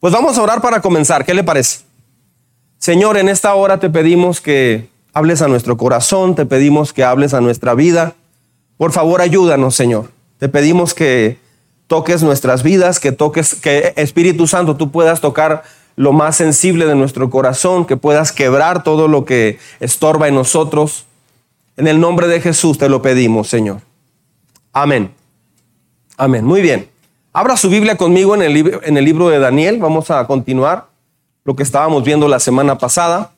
Pues vamos a orar para comenzar. ¿Qué le parece? Señor, en esta hora te pedimos que hables a nuestro corazón, te pedimos que hables a nuestra vida. Por favor, ayúdanos, Señor. Te pedimos que toques nuestras vidas, que toques, que Espíritu Santo tú puedas tocar lo más sensible de nuestro corazón, que puedas quebrar todo lo que estorba en nosotros. En el nombre de Jesús te lo pedimos, Señor. Amén. Amén. Muy bien. Abra su Biblia conmigo en el, en el libro de Daniel. Vamos a continuar lo que estábamos viendo la semana pasada.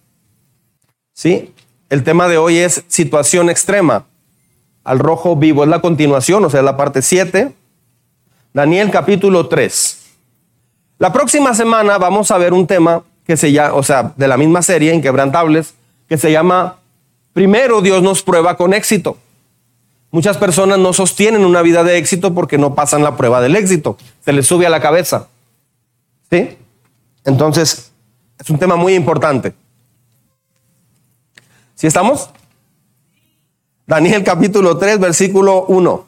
¿Sí? El tema de hoy es situación extrema. Al rojo vivo es la continuación, o sea, la parte 7. Daniel capítulo 3. La próxima semana vamos a ver un tema que se llama, o sea, de la misma serie, Inquebrantables, que se llama Primero Dios nos prueba con éxito. Muchas personas no sostienen una vida de éxito porque no pasan la prueba del éxito. Se les sube a la cabeza. ¿Sí? Entonces, es un tema muy importante. ¿Sí estamos? Daniel capítulo 3, versículo 1.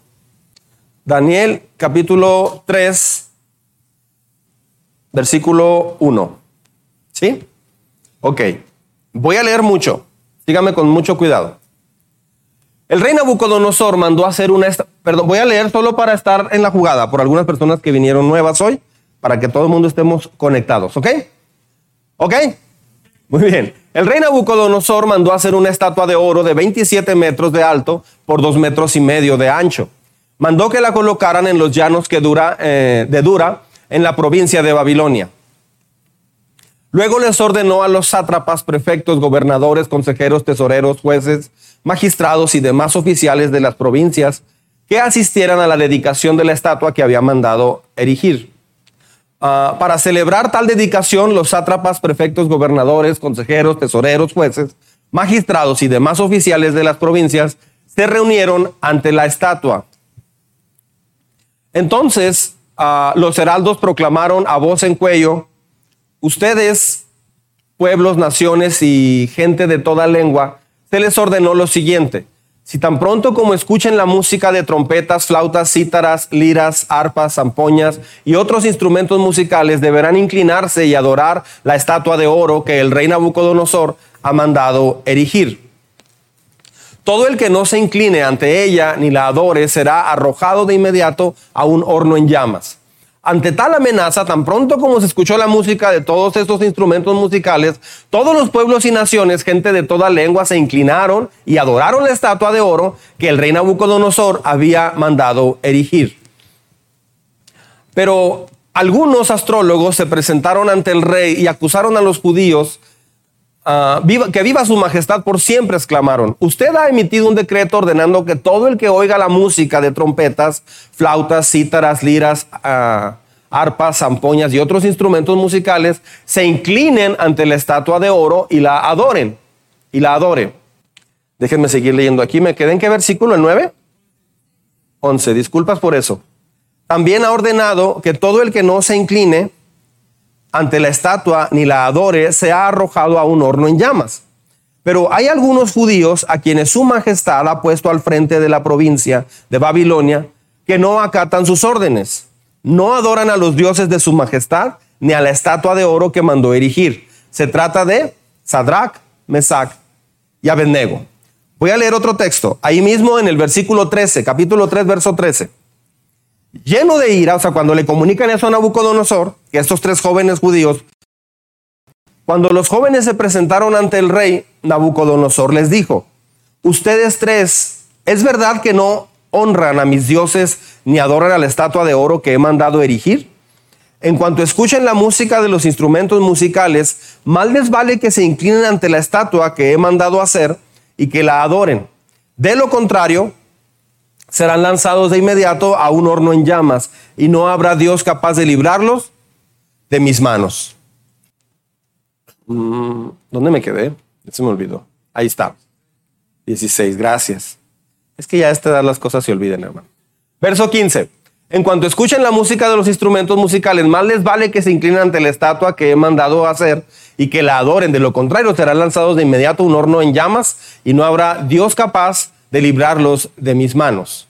Daniel capítulo 3, versículo 1. ¿Sí? Ok. Voy a leer mucho. Sígame con mucho cuidado. El rey Nabucodonosor mandó hacer una... Perdón, voy a leer solo para estar en la jugada por algunas personas que vinieron nuevas hoy, para que todo el mundo estemos conectados, ¿ok? ¿Ok? Muy bien. El rey Nabucodonosor mandó hacer una estatua de oro de 27 metros de alto por 2 metros y medio de ancho. Mandó que la colocaran en los llanos que dura, eh, de Dura, en la provincia de Babilonia. Luego les ordenó a los sátrapas, prefectos, gobernadores, consejeros, tesoreros, jueces, magistrados y demás oficiales de las provincias que asistieran a la dedicación de la estatua que había mandado erigir. Ah, para celebrar tal dedicación, los sátrapas, prefectos, gobernadores, consejeros, tesoreros, jueces, magistrados y demás oficiales de las provincias se reunieron ante la estatua. Entonces los heraldos proclamaron a voz en cuello, ustedes, pueblos, naciones y gente de toda lengua, se les ordenó lo siguiente. Si tan pronto como escuchen la música de trompetas, flautas, cítaras, liras, arpas, zampoñas y otros instrumentos musicales, deberán inclinarse y adorar la estatua de oro que el rey Nabucodonosor ha mandado erigir. Todo el que no se incline ante ella ni la adore será arrojado de inmediato a un horno en llamas. Ante tal amenaza, tan pronto como se escuchó la música de todos estos instrumentos musicales, todos los pueblos y naciones, gente de toda lengua, se inclinaron y adoraron la estatua de oro que el rey Nabucodonosor había mandado erigir. Pero algunos astrólogos se presentaron ante el rey y acusaron a los judíos Ah, que viva su majestad por siempre, exclamaron. Usted ha emitido un decreto ordenando que todo el que oiga la música de trompetas, flautas, cítaras, liras, uh, arpas, zampoñas y otros instrumentos musicales se inclinen ante la estatua de oro y la adoren. Y la adoren. Déjenme seguir leyendo aquí. ¿Me quedé en qué versículo? ¿El 9? 11. Disculpas por eso. También ha ordenado que todo el que no se incline ante la estatua ni la adore, se ha arrojado a un horno en llamas. Pero hay algunos judíos a quienes su majestad ha puesto al frente de la provincia de Babilonia que no acatan sus órdenes, no adoran a los dioses de su majestad ni a la estatua de oro que mandó erigir. Se trata de Sadrach, Mesach y Abednego. Voy a leer otro texto, ahí mismo en el versículo 13, capítulo 3, verso 13 lleno de ira, o sea, cuando le comunican eso a Nabucodonosor, que estos tres jóvenes judíos, cuando los jóvenes se presentaron ante el rey, Nabucodonosor les dijo, ustedes tres, ¿es verdad que no honran a mis dioses ni adoran a la estatua de oro que he mandado erigir? En cuanto escuchen la música de los instrumentos musicales, mal les vale que se inclinen ante la estatua que he mandado hacer y que la adoren. De lo contrario, serán lanzados de inmediato a un horno en llamas, y no habrá Dios capaz de librarlos de mis manos. Mm, ¿Dónde me quedé? Se me olvidó. Ahí está. 16, gracias. Es que ya a esta edad las cosas se olviden, hermano. Verso 15. En cuanto escuchen la música de los instrumentos musicales, más les vale que se inclinen ante la estatua que he mandado hacer y que la adoren. De lo contrario, serán lanzados de inmediato a un horno en llamas y no habrá Dios capaz de librarlos de mis manos.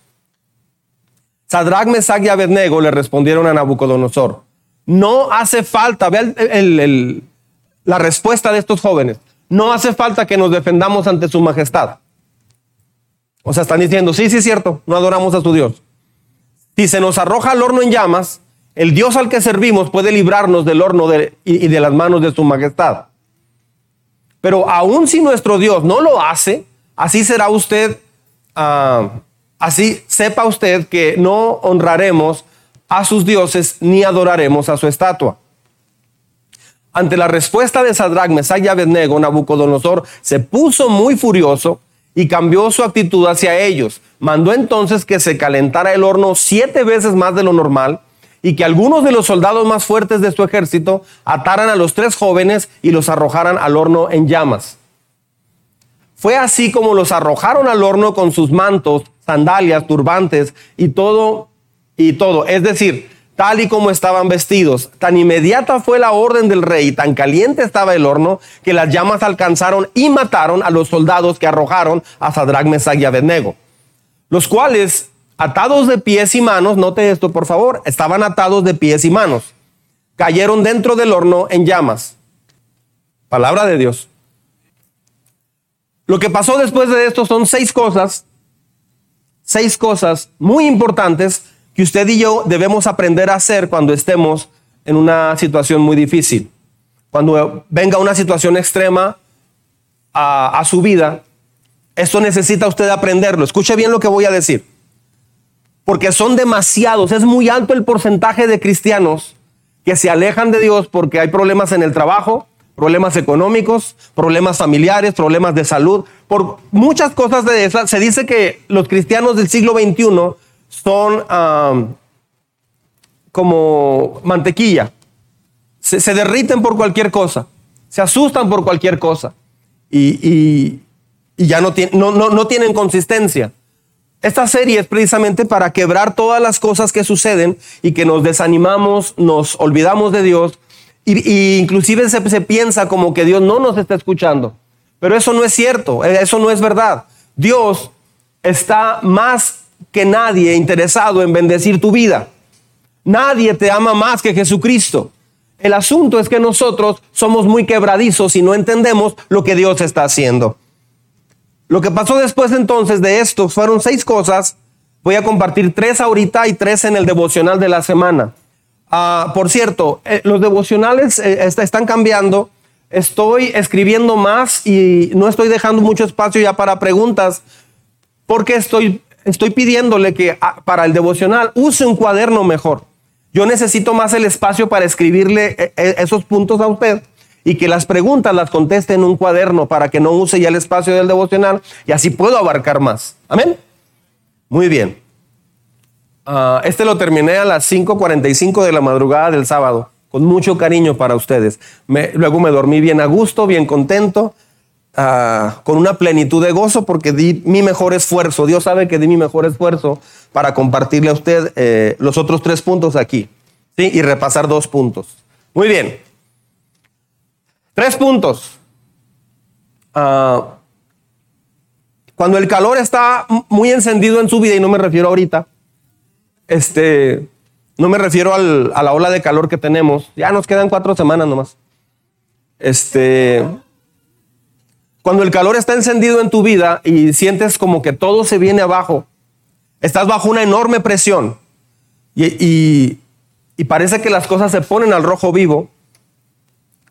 Sadrach, Mesach y Abednego le respondieron a Nabucodonosor, No hace falta, vean la respuesta de estos jóvenes. No hace falta que nos defendamos ante su majestad. O sea, están diciendo, sí, sí es cierto, no adoramos a su Dios. Si se nos arroja al horno en llamas, el Dios al que servimos puede librarnos del horno y, de las manos de su majestad. Pero aun si nuestro Dios no lo hace, así será usted, ah, así sepa usted que no honraremos a sus dioses ni adoraremos a su estatua. Ante la respuesta de Sadrach, Mesach y Abednego, Nabucodonosor se puso muy furioso y cambió su actitud hacia ellos. Mandó entonces que se calentara el horno siete veces más de lo normal y que algunos de los soldados más fuertes de su ejército ataran a los tres jóvenes y los arrojaran al horno en llamas. Fue así como los arrojaron al horno con sus mantos, sandalias, turbantes y todo y todo, es decir, tal y como estaban vestidos. Tan inmediata fue la orden del rey, tan caliente estaba el horno, que las llamas alcanzaron y mataron a los soldados que arrojaron a Sadrach, Mesach y Abednego, los cuales, atados de pies y manos, note esto por favor, estaban atados de pies y manos, cayeron dentro del horno en llamas. Palabra de Dios. Lo que pasó después de esto son seis cosas, seis cosas muy importantes que usted y yo debemos aprender a hacer cuando estemos en una situación muy difícil. Cuando venga una situación extrema a, su vida, esto necesita usted aprenderlo. Escuche bien lo que voy a decir. Porque son demasiados, es muy alto el porcentaje de cristianos que se alejan de Dios porque hay problemas en el trabajo, problemas económicos, problemas familiares, problemas de salud. Por muchas cosas de esas, se dice que los cristianos del siglo XXI son como mantequilla. Se, derriten por cualquier cosa, se asustan por cualquier cosa y, ya no, no tienen consistencia. Esta serie es precisamente para quebrar todas las cosas que suceden y que nos desanimamos, nos olvidamos de Dios y, inclusive se, se, piensa como que Dios no nos está escuchando. Pero eso no es cierto, eso no es verdad. Dios está más que nadie interesado en bendecir tu vida. Nadie te ama más que Jesucristo. El asunto es que nosotros somos muy quebradizos y no entendemos lo que Dios está haciendo. Lo que pasó después entonces de esto fueron seis cosas. Voy a compartir tres ahorita y tres en el devocional de la semana. Ah, por cierto, eh, los devocionales eh, están cambiando. Estoy escribiendo más y no estoy dejando mucho espacio ya para preguntas porque estoy estoy pidiéndole que ah, para el devocional use un cuaderno mejor. Yo necesito más el espacio para escribirle eh, esos puntos a usted y que las preguntas las conteste en un cuaderno para que no use ya el espacio del devocional y así puedo abarcar más. Amén. Muy bien. Ah, este lo terminé a las 5.45 de la madrugada del sábado, con mucho cariño para ustedes. luego me dormí bien a gusto, bien contento. Ah, con una plenitud de gozo porque di mi mejor esfuerzo. Dios sabe que di mi mejor esfuerzo para compartirle a usted eh, los otros tres puntos aquí ¿sí? y repasar dos puntos. Muy bien. Tres puntos. Ah, cuando el calor está muy encendido en su vida, y no me refiero ahorita, este, no me refiero a la ola de calor que tenemos, ya nos quedan cuatro semanas nomás. Este, cuando el calor está encendido en tu vida y sientes como que todo se viene abajo, estás bajo una enorme presión y, parece que las cosas se ponen al rojo vivo.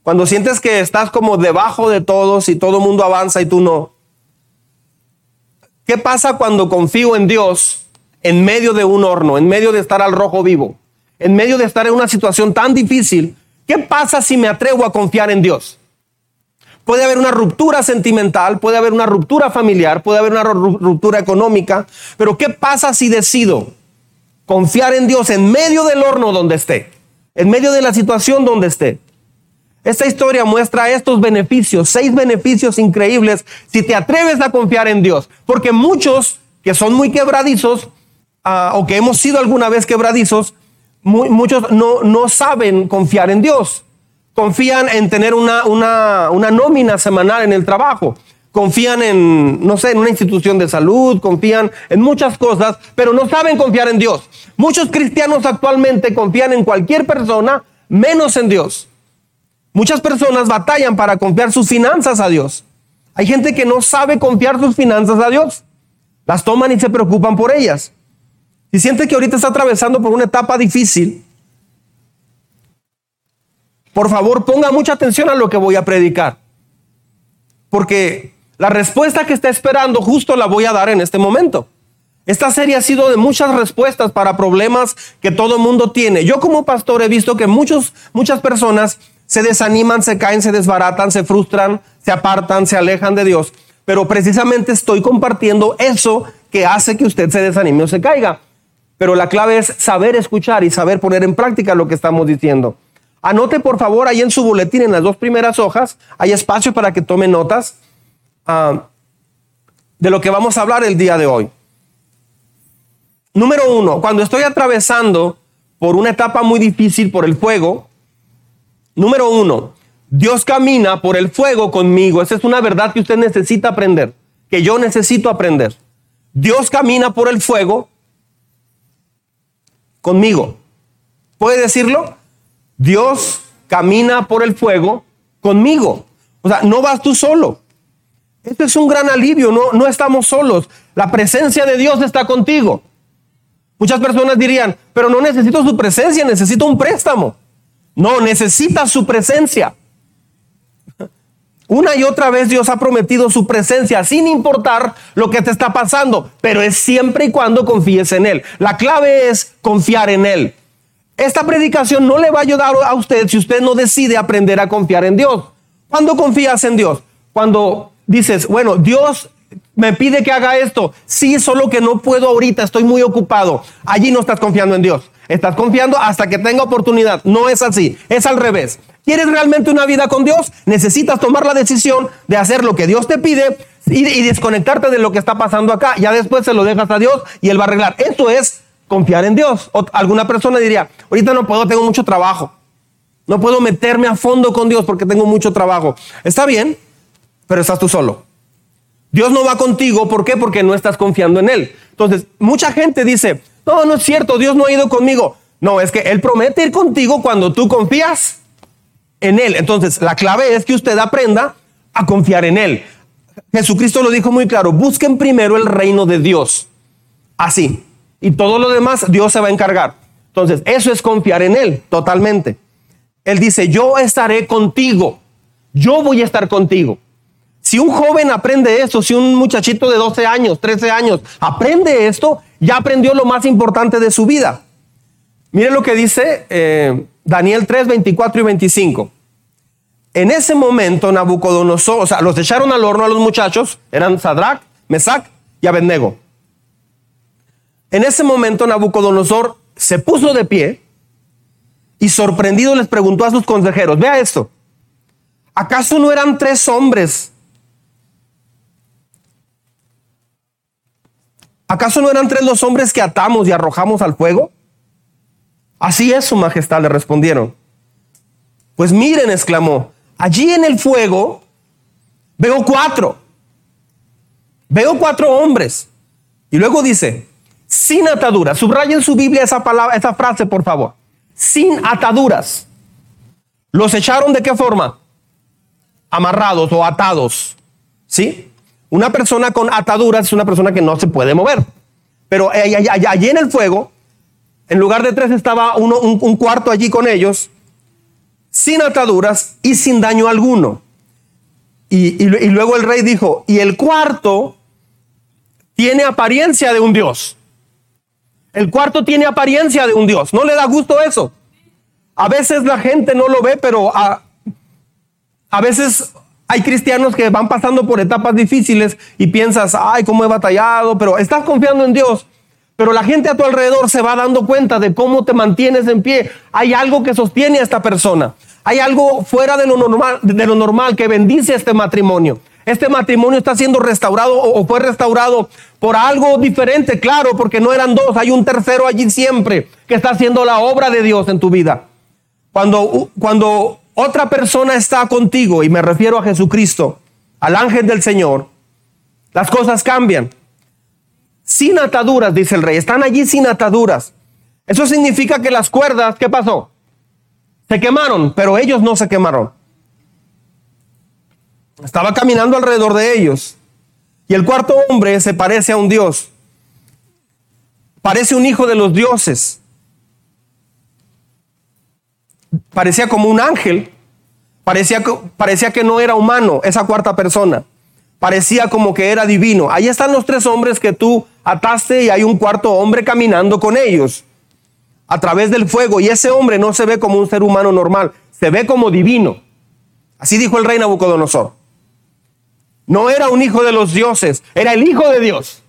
Cuando sientes que estás como debajo de todos y todo el mundo avanza y tú no. ¿Qué pasa cuando confío en Dios en medio de un horno, en medio de estar al rojo vivo, en medio de estar en una situación tan difícil? ¿Qué pasa si me atrevo a confiar en Dios? Puede haber una ruptura sentimental, puede haber una ruptura familiar, puede haber una ruptura económica, pero ¿qué pasa si decido confiar en Dios en medio del horno donde esté, en medio de la situación donde esté? Esta historia muestra estos beneficios, seis beneficios increíbles si te atreves a confiar en Dios, porque muchos que son muy quebradizos ah, o que hemos sido alguna vez quebradizos, muchos no, no saben confiar en Dios confían en tener una, una, nómina semanal en el trabajo, confían en, no sé, en una institución de salud, confían en muchas cosas, pero no saben confiar en Dios. Muchos cristianos actualmente confían en cualquier persona, menos en Dios. Muchas personas batallan para confiar sus finanzas a Dios. Hay gente que no sabe confiar sus finanzas a Dios. Las toman y se preocupan por ellas. Si siente que ahorita está atravesando por una etapa difícil, por favor ponga mucha atención a lo que voy a predicar. Porque la respuesta que está esperando justo la voy a dar en este momento. Esta serie ha sido de muchas respuestas para problemas que todo el mundo tiene. Yo como pastor he visto que muchos, muchas personas se desaniman, se caen, se desbaratan, se frustran, se apartan, se alejan de Dios. Pero precisamente estoy compartiendo eso que hace que usted se desanime o se caiga. Pero la clave es saber escuchar y saber poner en práctica lo que estamos diciendo. Anote por favor ahí en su boletín, en las dos primeras hojas, hay espacio para que tome notas ah, de lo que vamos a hablar el día de hoy. Número uno, cuando estoy atravesando por una etapa muy difícil por el fuego, número uno, Dios camina por el fuego conmigo. Esa es una verdad que usted necesita aprender, que yo necesito aprender. Dios camina por el fuego conmigo. ¿Puede decirlo? Dios camina por el fuego conmigo. O sea, no vas tú solo. Este es un gran alivio, no, no estamos solos. La presencia de Dios está contigo. Muchas personas dirían, pero no necesito su presencia, necesito un préstamo. No, necesitas su presencia. Una y otra vez Dios ha prometido su presencia sin importar lo que te está pasando, pero es siempre y cuando confíes en Él. La clave es confiar en Él. Esta predicación no le va a ayudar a usted si usted no decide aprender a confiar en Dios. ¿Cuándo confías en Dios? Cuando dices, bueno, Dios me pide que haga esto. Sí, solo que no puedo ahorita, estoy muy ocupado. Allí no estás confiando en Dios. Estás confiando hasta que tenga oportunidad. No es así, es al revés. ¿Quieres realmente una vida con Dios? Necesitas tomar la decisión de hacer lo que Dios te pide y, desconectarte de lo que está pasando acá. Ya después se lo dejas a Dios y Él va a arreglar. Eso es confiar en Dios. Alguna persona diría, ahorita no puedo, tengo mucho trabajo. No puedo meterme a fondo con Dios porque tengo mucho trabajo. Está bien, pero estás tú solo. Dios no va contigo, ¿por qué? Porque no estás confiando en Él. Entonces, mucha gente dice, no, no es cierto, Dios no ha ido conmigo. No, es que Él promete ir contigo cuando tú confías en Él. Entonces, la clave es que usted aprenda a confiar en Él. Jesucristo lo dijo muy claro, busquen primero el reino de Dios. Así. Y todo lo demás Dios se va a encargar. Entonces, eso es confiar en Él totalmente. Él dice, yo estaré contigo. Yo voy a estar contigo. Si un joven aprende esto, si un muchachito de 12 años, 13 años aprende esto, ya aprendió lo más importante de su vida. Mire lo que dice eh, Daniel 3, 24 y 25. En ese momento Nabucodonosor, o sea, los echaron al horno a los muchachos, eran Sadrach, Mesach y Abednego. En ese momento Nabucodonosor se puso de pie y sorprendido les preguntó a sus consejeros, vea esto, ¿acaso no eran tres hombres ¿Acaso no eran tres los hombres que atamos y arrojamos al fuego? Así es, su majestad, le respondieron. Pues miren, exclamó, allí en el fuego veo cuatro. Veo cuatro hombres. Y luego dice, sin ataduras. Subrayen en su Biblia esa palabra, esa frase, por favor. Sin ataduras. ¿Los echaron de qué forma? Amarrados o atados. ¿Sí? Una persona con ataduras es una persona que no se puede mover. Pero allí en el fuego, en lugar de tres estaba uno, un, cuarto allí con ellos, sin ataduras y sin daño alguno. Y, y luego el rey dijo, y el cuarto tiene apariencia de un Dios. El cuarto tiene apariencia de un Dios. ¿No le da gusto eso? A veces la gente no lo ve, pero a, a veces hay cristianos que van pasando por etapas difíciles y piensas, ay, cómo he batallado, pero estás confiando en Dios. Pero la gente a tu alrededor se va dando cuenta de cómo te mantienes en pie. Hay algo que sostiene a esta persona. Hay algo fuera de lo normal, de lo normal que bendice este matrimonio. Este matrimonio está siendo restaurado o fue restaurado por algo diferente, claro, porque no eran dos, hay un tercero allí siempre que está haciendo la obra de Dios en tu vida. Cuando, cuando otra persona está contigo, y me refiero a Jesucristo, al ángel del Señor, las cosas cambian. Sin ataduras, dice el rey, están allí sin ataduras. Eso significa que las cuerdas, ¿qué pasó? Se quemaron, pero ellos no se quemaron. Estaba caminando alrededor de ellos. Y el cuarto hombre se parece a un dios. Parece un hijo de los dioses. Parecía como un ángel. Parecía, parecía que no era humano esa cuarta persona. Parecía como que era divino. Ahí están los tres hombres que tú ataste y hay un cuarto hombre caminando con ellos a través del fuego. Y ese hombre no se ve como un ser humano normal, se ve como divino. Así dijo el rey Nabucodonosor. No era un hijo de los dioses, era el hijo de Dios.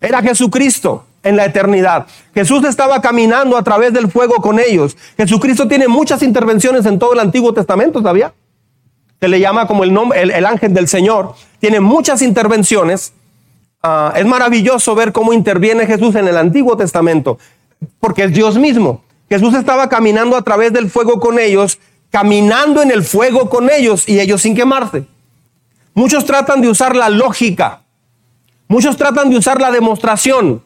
Era Jesucristo en la eternidad. Jesús estaba caminando a través del fuego con ellos. Jesucristo tiene muchas intervenciones en todo el Antiguo Testamento, ¿sabía? Se le llama como el, nombre, el, ángel del Señor. Tiene muchas intervenciones. Ah, es maravilloso ver cómo interviene Jesús en el Antiguo Testamento, porque es Dios mismo. Jesús estaba caminando a través del fuego con ellos, caminando en el fuego con ellos y ellos sin quemarse. Muchos tratan de usar la lógica. Muchos tratan de usar la demostración.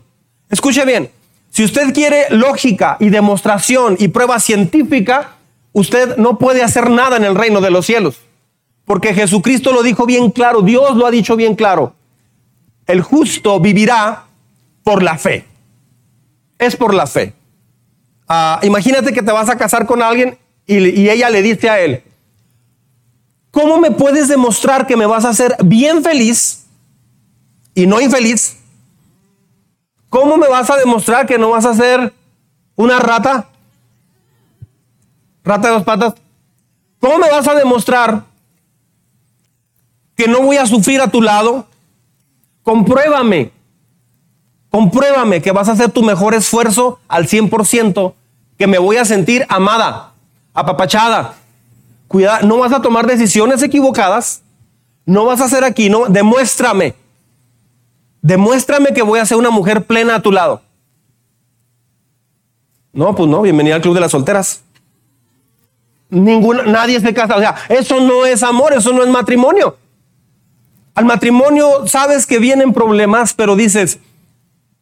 Escuche bien, si usted quiere lógica y demostración y prueba científica, usted no puede hacer nada en el reino de los cielos. Porque Jesucristo lo dijo bien claro, Dios lo ha dicho bien claro. El justo vivirá por la fe. Es por la fe. Ah, imagínate que te vas a casar con alguien y, y ella le dice a él, ¿cómo me puedes demostrar que me vas a hacer bien feliz y no infeliz? ¿Cómo me vas a demostrar que no vas a ser una rata? Rata de dos patas. ¿Cómo me vas a demostrar que no voy a sufrir a tu lado? Compruébame. Compruébame que vas a hacer tu mejor esfuerzo al 100%, que me voy a sentir amada, apapachada. Cuida, no vas a tomar decisiones equivocadas. No vas a hacer aquí, no, demuéstrame. Demuéstrame que voy a ser una mujer plena a tu lado. No, pues no, bienvenida al club de las solteras. Ninguna, nadie se casa. O sea, eso no es amor, eso no es matrimonio. Al matrimonio sabes que vienen problemas, pero dices,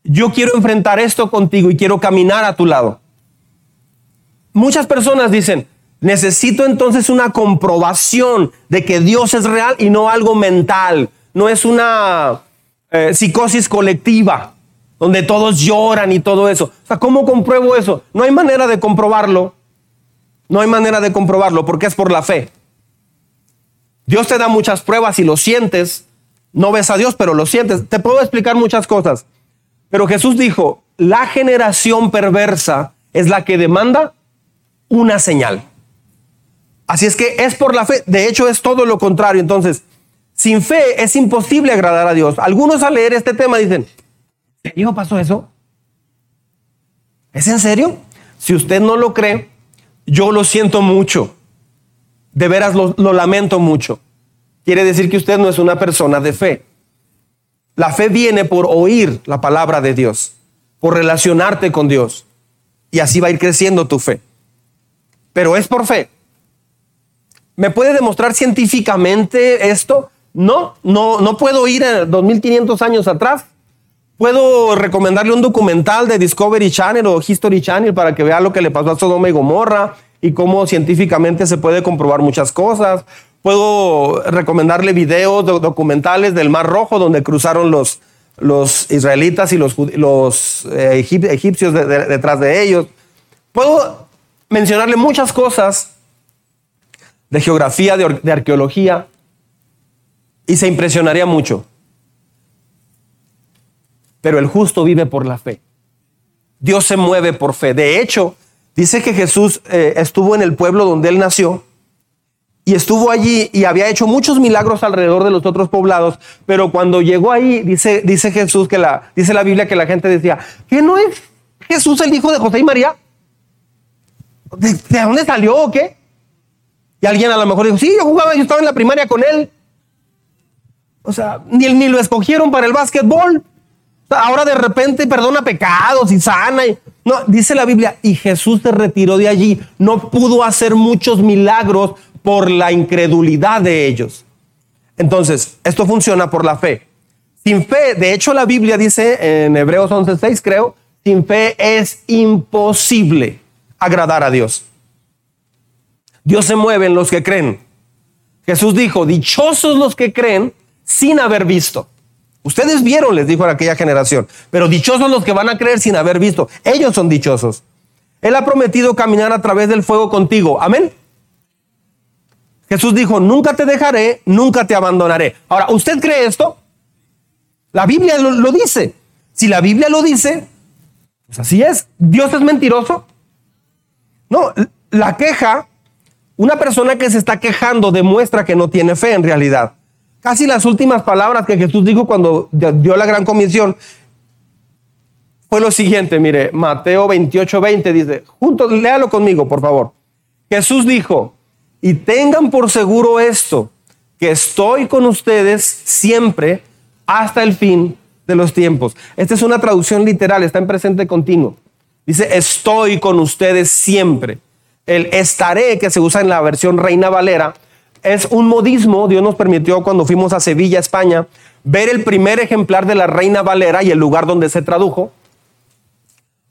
yo quiero enfrentar esto contigo y quiero caminar a tu lado. Muchas personas dicen, necesito entonces una comprobación de que Dios es real y no algo mental. No es una eh, psicosis colectiva, donde todos lloran y todo eso. O sea, ¿cómo compruebo eso? No hay manera de comprobarlo. No hay manera de comprobarlo porque es por la fe. Dios te da muchas pruebas y lo sientes. No ves a Dios, pero lo sientes. Te puedo explicar muchas cosas. Pero Jesús dijo, la generación perversa es la que demanda una señal. Así es que es por la fe. De hecho, es todo lo contrario. Entonces, sin fe es imposible agradar a Dios. Algunos al leer este tema dicen, ¿en pasó eso? ¿Es en serio? Si usted no lo cree, yo lo siento mucho. De veras lo, lamento mucho. Quiere decir que usted no es una persona de fe. La fe viene por oír la palabra de Dios, por relacionarte con Dios. Y así va a ir creciendo tu fe. Pero es por fe. ¿Me puede demostrar científicamente esto? No, no, no puedo ir a 2500 años atrás. Puedo recomendarle un documental de Discovery Channel o History Channel para que vea lo que le pasó a Sodoma y Gomorra y cómo científicamente se puede comprobar muchas cosas. Puedo recomendarle videos documentales del Mar Rojo donde cruzaron los, los israelitas y los, los eh, egipcios detrás de ellos. Puedo mencionarle muchas cosas de geografía, de arqueología, y se impresionaría mucho. Pero el justo vive por la fe. Dios se mueve por fe. De hecho, dice que Jesús eh, estuvo en el pueblo donde él nació y estuvo allí y había hecho muchos milagros alrededor de los otros poblados, pero cuando llegó ahí, dice, dice Jesús que la, dice la Biblia que la gente decía, ¿que no es Jesús el hijo de José y María? ¿De, de dónde salió o qué? Y alguien a lo mejor dijo, sí, yo jugaba, yo estaba en la primaria con él. O sea, ni, ni lo escogieron para el básquetbol. Ahora de repente perdona pecados y sana. Y, no, dice la Biblia, y Jesús se retiró de allí. No pudo hacer muchos milagros por la incredulidad de ellos. Entonces, esto funciona por la fe. Sin fe, de hecho la Biblia dice en Hebreos 11:6 creo, sin fe es imposible agradar a Dios. Dios se mueve en los que creen. Jesús dijo, dichosos los que creen sin haber visto. Ustedes vieron, les dijo a aquella generación, pero dichosos los que van a creer sin haber visto. Ellos son dichosos. Él ha prometido caminar a través del fuego contigo. Amén. Jesús dijo, nunca te dejaré, nunca te abandonaré. Ahora, ¿usted cree esto? La Biblia lo, lo dice. Si la Biblia lo dice, pues así es. ¿Dios es mentiroso? No, la queja, una persona que se está quejando demuestra que no tiene fe en realidad. Casi las últimas palabras que Jesús dijo cuando dio la gran comisión fue lo siguiente, mire, Mateo 28, 20 dice, juntos, léalo conmigo, por favor. Jesús dijo, y tengan por seguro esto, que estoy con ustedes siempre hasta el fin de los tiempos. Esta es una traducción literal, está en presente continuo. Dice, estoy con ustedes siempre. El estaré, que se usa en la versión Reina Valera, es un modismo. Dios nos permitió cuando fuimos a Sevilla, España, ver el primer ejemplar de la Reina Valera y el lugar donde se tradujo,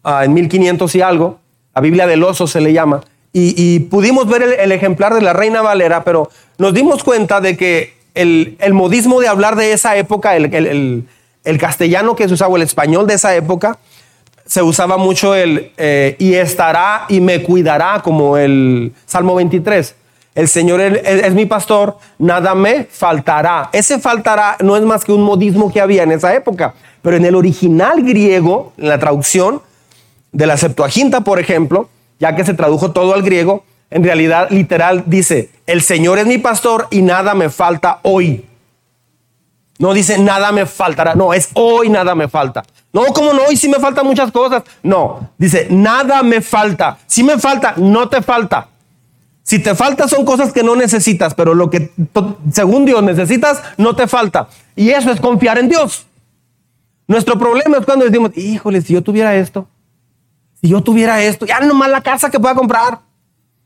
ah, en 1500 y algo. La Biblia del oso se le llama. Y, pudimos ver el, ejemplar de la Reina Valera, pero nos dimos cuenta de que el, modismo de hablar de esa época, el, el castellano que se usaba, el español de esa época, se usaba mucho el eh, y estará y me cuidará, como el Salmo 23. El Señor es, mi pastor, nada me faltará. Ese faltará no es más que un modismo que había en esa época, pero en el original griego, en la traducción de la Septuaginta, por ejemplo, ya que se tradujo todo al griego, en realidad literal dice, el Señor es mi pastor y nada me falta hoy. No dice nada me faltará, no, es hoy nada me falta. No, ¿cómo no? Hoy sí me faltan muchas cosas. No, dice nada me falta. Si me falta, no te falta. Si te falta son cosas que no necesitas, pero lo que según Dios necesitas, no te falta. Y eso es confiar en Dios. Nuestro problema es cuando decimos, híjole, si yo tuviera esto, si yo tuviera esto, ya no más la casa que pueda comprar,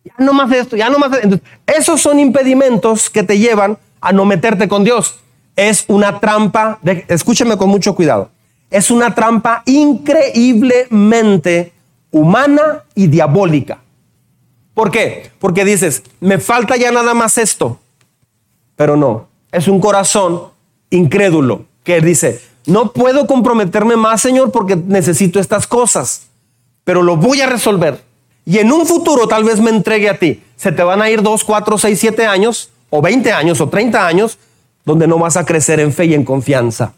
ya no más esto, ya no más. Entonces, esos son impedimentos que te llevan a no meterte con Dios es una trampa, escúcheme con mucho cuidado, es una trampa increíblemente humana y diabólica. ¿Por qué? Porque dices, me falta ya nada más esto, pero no, es un corazón incrédulo que dice, no puedo comprometerme más, Señor, porque necesito estas cosas, pero lo voy a resolver. Y en un futuro tal vez me entregue a ti. Se te van a ir dos, cuatro, seis, siete años, o 20 años, o 30 años, donde no vas a crecer en fe y en confianza.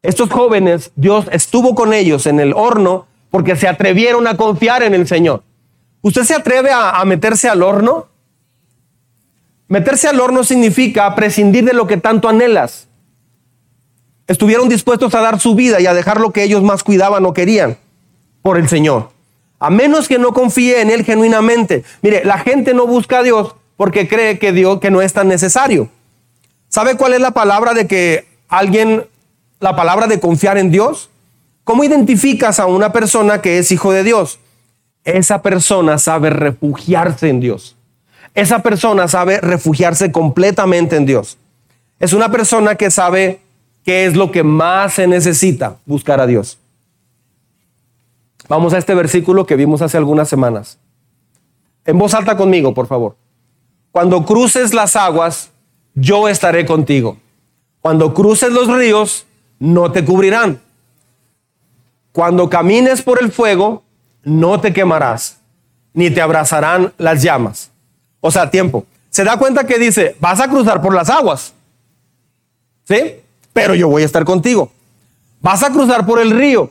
Estos jóvenes, Dios estuvo con ellos en el horno porque se atrevieron a confiar en el Señor. ¿Usted se atreve a, meterse al horno? Meterse al horno significa prescindir de lo que tanto anhelas. Estuvieron dispuestos a dar su vida y a dejar lo que ellos más cuidaban o querían por el Señor. A menos que no confíe en Él genuinamente. Mire, la gente no busca a Dios porque cree que Dios que no es tan necesario. ¿Sabe cuál es la palabra de que alguien, la palabra de confiar en Dios? ¿Cómo identificas a una persona que es hijo de Dios? Esa persona sabe refugiarse en Dios. Esa persona sabe refugiarse completamente en Dios. Es una persona que sabe qué es lo que más se necesita, buscar a Dios. Vamos a este versículo que vimos hace algunas semanas. En voz alta conmigo, por favor. Cuando cruces las aguas, yo estaré contigo. Cuando cruces los ríos, no te cubrirán. Cuando camines por el fuego, no te quemarás, ni te abrazarán las llamas. O sea, tiempo. Se da cuenta que dice, vas a cruzar por las aguas. ¿Sí? Pero yo voy a estar contigo. Vas a cruzar por el río.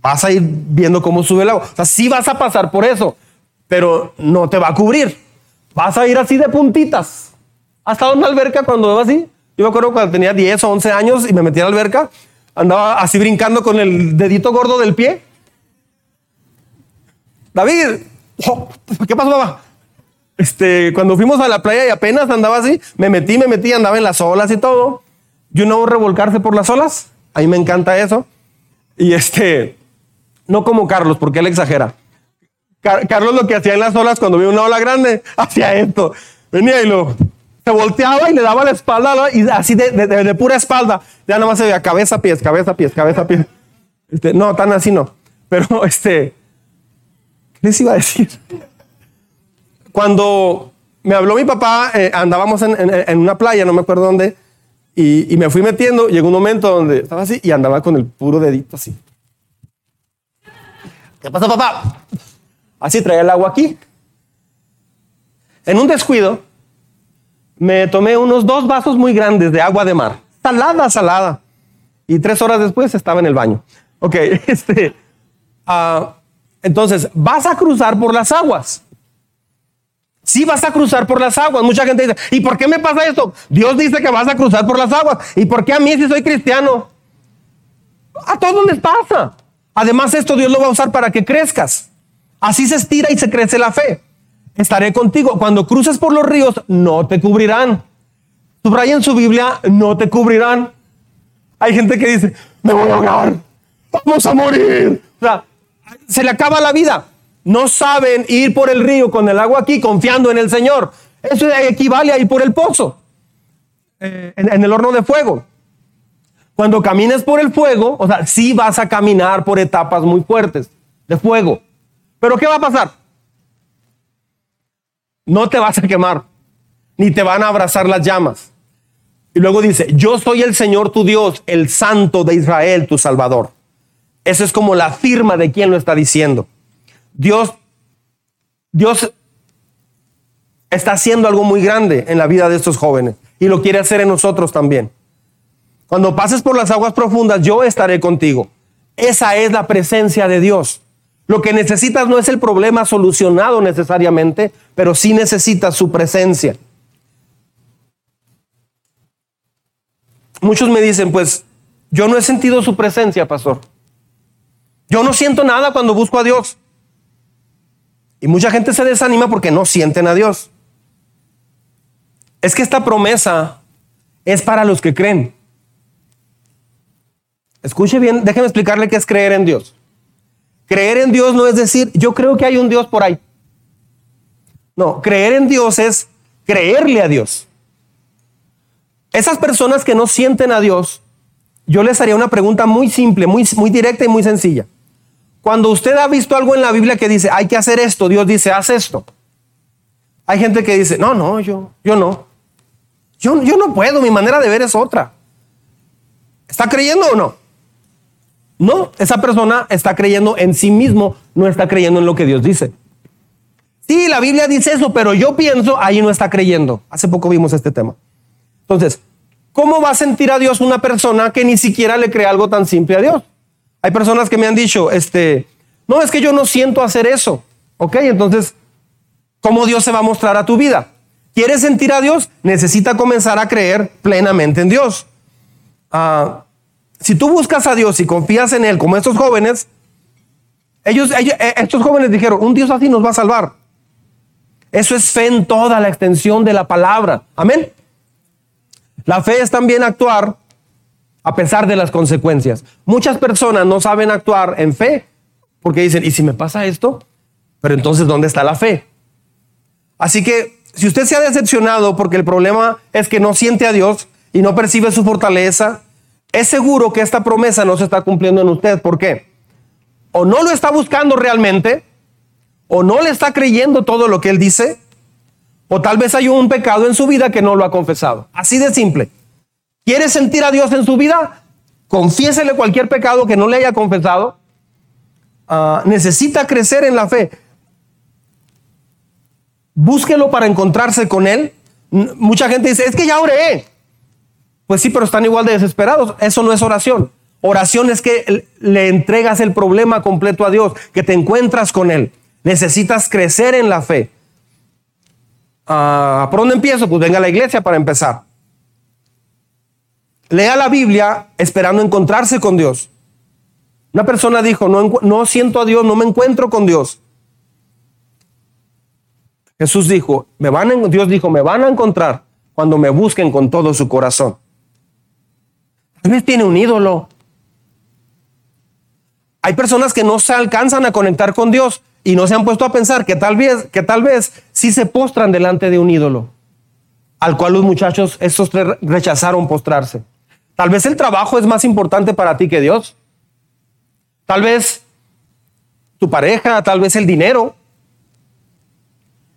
Vas a ir viendo cómo sube el agua. O sea, sí vas a pasar por eso, pero no te va a cubrir. Vas a ir así de puntitas. ¿Has estado en una alberca cuando iba así? Yo me acuerdo cuando tenía 10 o 11 años y me metí en la alberca, andaba así brincando con el dedito gordo del pie. David, ¿qué pasó, papá? Este, cuando fuimos a la playa y apenas andaba así, me metí, me metí, andaba en las olas y todo. Yo no revolcarse por las olas, a mí me encanta eso. Y este, no como Carlos, porque él exagera. Carlos lo que hacía en las olas cuando veía una ola grande, hacía esto. Venía y lo se volteaba y le daba la espalda, y así de, pura espalda. Ya nada más se veía cabeza, pies, cabeza, pies, cabeza, pies. Este, no, tan así no. Pero este, ¿qué les iba a decir? Cuando me habló mi papá, eh, andábamos en, una playa, no me acuerdo dónde, y, me fui metiendo. Llegó un momento donde estaba así y andaba con el puro dedito así. ¿Qué pasa, papá? Así traía el agua aquí. En un descuido, me tomé unos dos vasos muy grandes de agua de mar. Salada, salada. Y tres horas después estaba en el baño. Ok, este. Uh, entonces, vas a cruzar por las aguas. Sí vas a cruzar por las aguas. Mucha gente dice, ¿y por qué me pasa esto? Dios dice que vas a cruzar por las aguas. ¿Y por qué a mí si soy cristiano? A todos les pasa. Además, esto Dios lo va a usar para que crezcas. Así se estira y se crece la fe. Estaré contigo. Cuando cruces por los ríos, no te cubrirán. Subraya en su Biblia, no te cubrirán. Hay gente que dice, me voy a ahogar. Vamos a morir. O sea, se le acaba la vida. No saben ir por el río con el agua aquí confiando en el Señor. Eso equivale a ir por el pozo, eh, en, el horno de fuego. Cuando camines por el fuego, o sea, sí vas a caminar por etapas muy fuertes de fuego. Pero ¿qué va a pasar? No te vas a quemar, ni te van a abrazar las llamas. Y luego dice, yo soy el Señor tu Dios, el Santo de Israel, tu Salvador. Eso es como la firma de quien lo está diciendo. Dios, Dios está haciendo algo muy grande en la vida de estos jóvenes y lo quiere hacer en nosotros también. Cuando pases por las aguas profundas, yo estaré contigo. Esa es la presencia de Dios. Lo que necesitas no es el problema solucionado necesariamente, pero sí necesitas su presencia. Muchos me dicen, pues yo no he sentido su presencia, pastor. Yo no siento nada cuando busco a Dios. Y mucha gente se desanima porque no sienten a Dios. Es que esta promesa es para los que creen. Escuche bien, déjeme explicarle qué es creer en Dios. Creer en Dios no es decir, yo creo que hay un Dios por ahí. No, creer en Dios es creerle a Dios. Esas personas que no sienten a Dios, yo les haría una pregunta muy simple, muy, muy directa y muy sencilla. Cuando usted ha visto algo en la Biblia que dice, hay que hacer esto, Dios dice, haz esto. Hay gente que dice, no, no, yo, yo no. Yo, yo no puedo, mi manera de ver es otra. ¿Está creyendo o no? No, esa persona está creyendo en sí mismo, no está creyendo en lo que Dios dice. Sí, la Biblia dice eso, pero yo pienso, ahí no está creyendo. Hace poco vimos este tema. Entonces, ¿cómo va a sentir a Dios una persona que ni siquiera le cree algo tan simple a Dios? Hay personas que me han dicho, este, no, es que yo no siento hacer eso. Ok, entonces, ¿cómo Dios se va a mostrar a tu vida? ¿Quieres sentir a Dios? Necesita comenzar a creer plenamente en Dios. Ah, si tú buscas a Dios y confías en Él, como estos jóvenes, ellos, eh, estos jóvenes dijeron, un Dios así nos va a salvar. Eso es fe en toda la extensión de la palabra. Amén. La fe es también actuar a pesar de las consecuencias. Muchas personas no saben actuar en fe porque dicen, ¿y si me pasa esto? Pero entonces, ¿dónde está la fe? Así que si usted se ha decepcionado porque el problema es que no siente a Dios y no percibe su fortaleza, es seguro que esta promesa no se está cumpliendo en usted. ¿Por qué? O no lo está buscando realmente, o no le está creyendo todo lo que él dice, o tal vez hay un pecado en su vida que no lo ha confesado. Así de simple. ¿Quiere sentir a Dios en su vida? Confiésele cualquier pecado que no le haya confesado. Ah, necesita crecer en la fe. Búsquelo para encontrarse con Él. Mucha gente dice, es que ya oré. Pues sí, pero están igual de desesperados. Eso no es oración. Oración es que le entregas el problema completo a Dios, que te encuentras con Él. Necesitas crecer en la fe. Ah, ¿Por dónde empiezo? Pues venga a la iglesia para empezar. Lea la Biblia esperando encontrarse con Dios. Una persona dijo, no, siento a Dios, no me encuentro con Dios. Jesús dijo, me van Dios dijo, me van a encontrar cuando me busquen con todo su corazón. Tal vez tiene un ídolo. Hay personas que no se alcanzan a conectar con Dios y no se han puesto a pensar que tal vez, que tal vez sí se postran delante de un ídolo, al cual los muchachos estos rechazaron postrarse. Tal vez el trabajo es más importante para ti que Dios. Tal vez tu pareja, tal vez el dinero.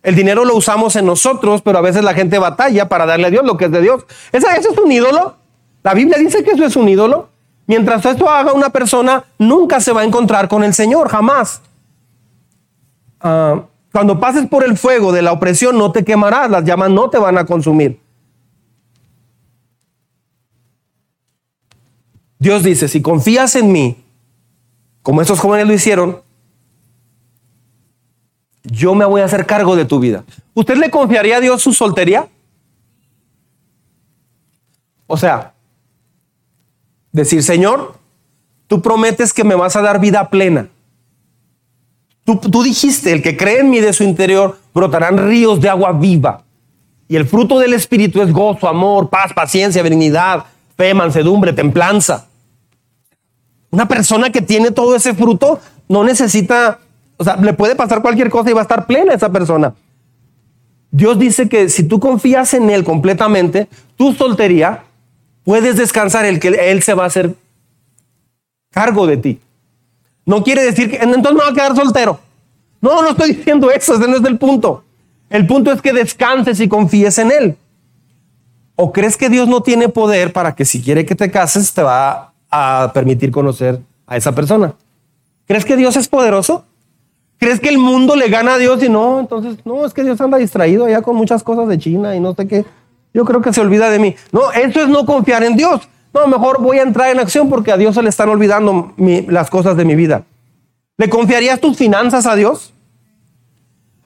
El dinero lo usamos en nosotros, pero a veces la gente batalla para darle a Dios lo que es de Dios. ¿Eso, es un ídolo? La Biblia dice que eso es un ídolo. Mientras esto haga una persona, nunca se va a encontrar con el Señor, jamás. Ah, cuando pases por el fuego de la opresión, no te quemarás, las llamas no te van a consumir. Dios dice, si confías en mí, como estos jóvenes lo hicieron, yo me voy a hacer cargo de tu vida. ¿Usted le confiaría a Dios su soltería? O sea, decir, Señor, tú prometes que me vas a dar vida plena. Tú, tú, dijiste, el que cree en mí de su interior brotarán ríos de agua viva. Y el fruto del Espíritu es gozo, amor, paz, paciencia, benignidad, fe, mansedumbre, templanza. Una persona que tiene todo ese fruto no necesita o sea, le puede pasar cualquier cosa y va a estar plena esa persona. Dios dice que si tú confías en Él completamente, tu soltería, puedes descansar el que Él se va a hacer cargo de ti. No quiere decir que entonces me va a quedar soltero. No, no estoy diciendo eso, ese no es el punto. El punto es que descanses y confíes en Él. ¿O crees que Dios no tiene poder para que si quiere que te cases te va a permitir conocer a esa persona? ¿Crees que Dios es poderoso? ¿Crees que el mundo le gana a Dios y no? Entonces, no, es que Dios anda distraído allá con muchas cosas de China y no sé qué. Yo creo que se olvida de mí. No, eso es no confiar en Dios. No, mejor voy a entrar en acción porque a Dios se le están olvidando las cosas de mi vida. ¿Le confiarías tus finanzas a Dios?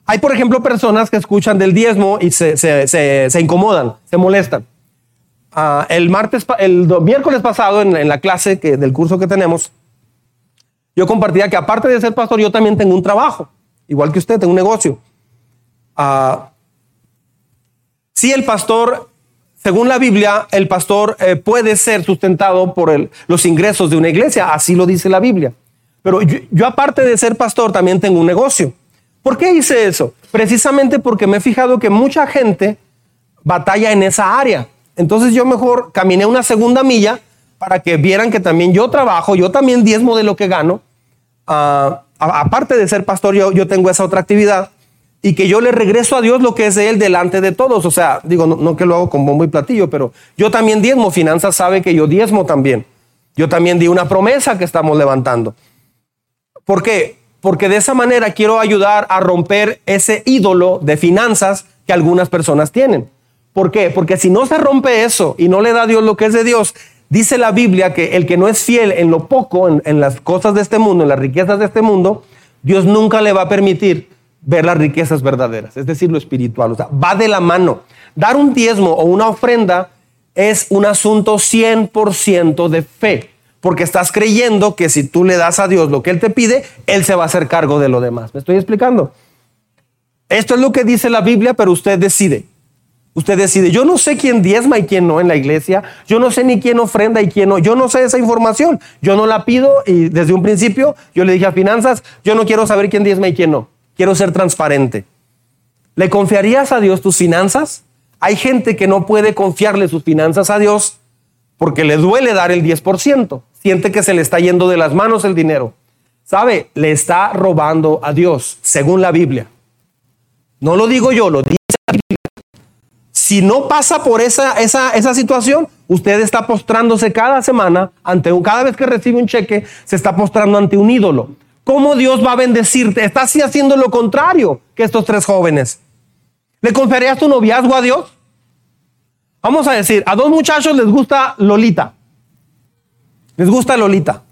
Hay, por ejemplo, personas que escuchan del diezmo y se, incomodan, se molestan. Ah, el martes, el miércoles pasado en, la clase del curso que tenemos, yo compartía que aparte de ser pastor, yo también tengo un trabajo, igual que usted, tengo un negocio. Ah, si el pastor, según la Biblia, el pastor eh, puede ser sustentado por los ingresos de una iglesia, así lo dice la Biblia. Pero yo, aparte de ser pastor, también tengo un negocio. ¿Por qué hice eso? Precisamente porque me he fijado que mucha gente batalla en esa área. Entonces yo mejor caminé una segunda milla para que vieran que también yo trabajo, yo también diezmo de lo que gano. Ah, aparte de ser pastor, yo, yo tengo esa otra actividad y que yo le regreso a Dios lo que es de Él delante de todos. O sea, digo, no, que lo hago con bombo y platillo, pero yo también diezmo. Finanzas sabe que yo diezmo también. Yo también di una promesa que estamos levantando. ¿Por qué? Porque de esa manera quiero ayudar a romper ese ídolo de finanzas que algunas personas tienen. ¿Por qué? Porque si no se rompe eso y no le da a Dios lo que es de Dios, Dice la Biblia que el que no es fiel en lo poco, en, las cosas de este mundo, en las riquezas de este mundo, Dios nunca le va a permitir ver las riquezas verdaderas, es decir, lo espiritual. O sea, va de la mano. Dar un diezmo o una ofrenda es un asunto 100% de fe, porque estás creyendo que si tú le das a Dios lo que Él te pide, Él se va a hacer cargo de lo demás. ¿Me estoy explicando? Esto es lo que dice la Biblia, pero usted decide. Usted decide, yo no sé quién diezma y quién no en la iglesia, yo no sé ni quién ofrenda y quién no, yo no sé esa información, yo no la pido y desde un principio yo le dije a finanzas, yo no quiero saber quién diezma y quién no, quiero ser transparente. ¿Le confiarías a Dios tus finanzas? Hay gente que no puede confiarle sus finanzas a Dios porque le duele dar el 10%, siente que se le está yendo de las manos el dinero. ¿Sabe? Le está robando a Dios, según la Biblia. No lo digo yo, lo Biblia. Si no pasa por esa, esa, esa situación, usted está postrándose cada semana ante un, cada vez que recibe un cheque, se está postrando ante un ídolo. ¿Cómo Dios va a bendecirte? Está así haciendo lo contrario que estos tres jóvenes. ¿Le confiarías tu noviazgo a Dios? Vamos a decir, a dos muchachos les gusta Lolita. Les gusta Lolita.